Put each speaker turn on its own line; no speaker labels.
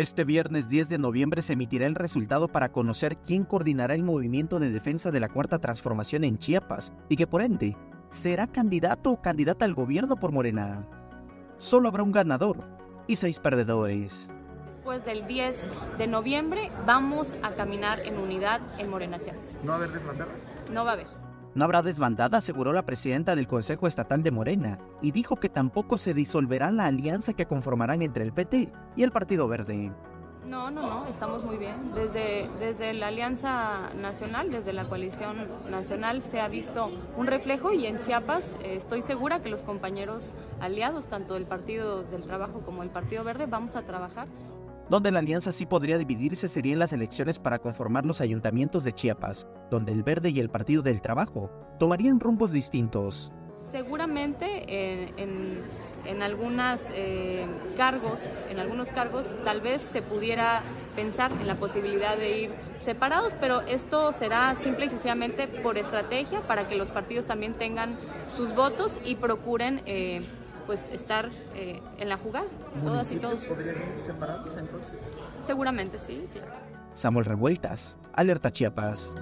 Este viernes 10 de noviembre se emitirá el resultado para conocer quién coordinará el movimiento de defensa de la Cuarta Transformación en Chiapas y que por ende será candidato o candidata al gobierno por Morena. Solo habrá un ganador y seis perdedores.
Después del 10 de noviembre vamos a caminar en unidad en Morena Chiapas.
¿No va a haber desbandadas?
No va a haber.
No habrá desbandada, aseguró la presidenta del Consejo Estatal de Morena, y dijo que tampoco se disolverá la alianza que conformarán entre el PT y el Partido Verde.
No, no, no, estamos muy bien. Desde, desde la Alianza Nacional, desde la coalición nacional, se ha visto un reflejo y en Chiapas eh, estoy segura que los compañeros aliados, tanto del Partido del Trabajo como del Partido Verde, vamos a trabajar
donde la alianza sí podría dividirse serían las elecciones para conformar los ayuntamientos de Chiapas, donde el Verde y el Partido del Trabajo tomarían rumbos distintos.
Seguramente en, en, algunos eh, cargos, en algunos cargos, tal vez se pudiera pensar en la posibilidad de ir separados, pero esto será simple y sencillamente por estrategia para que los partidos también tengan sus votos y procuren eh, pues estar eh, en la jugada.
Todas y todos. podrían ir separados entonces?
Seguramente sí,
Samuel Revueltas, Alerta Chiapas.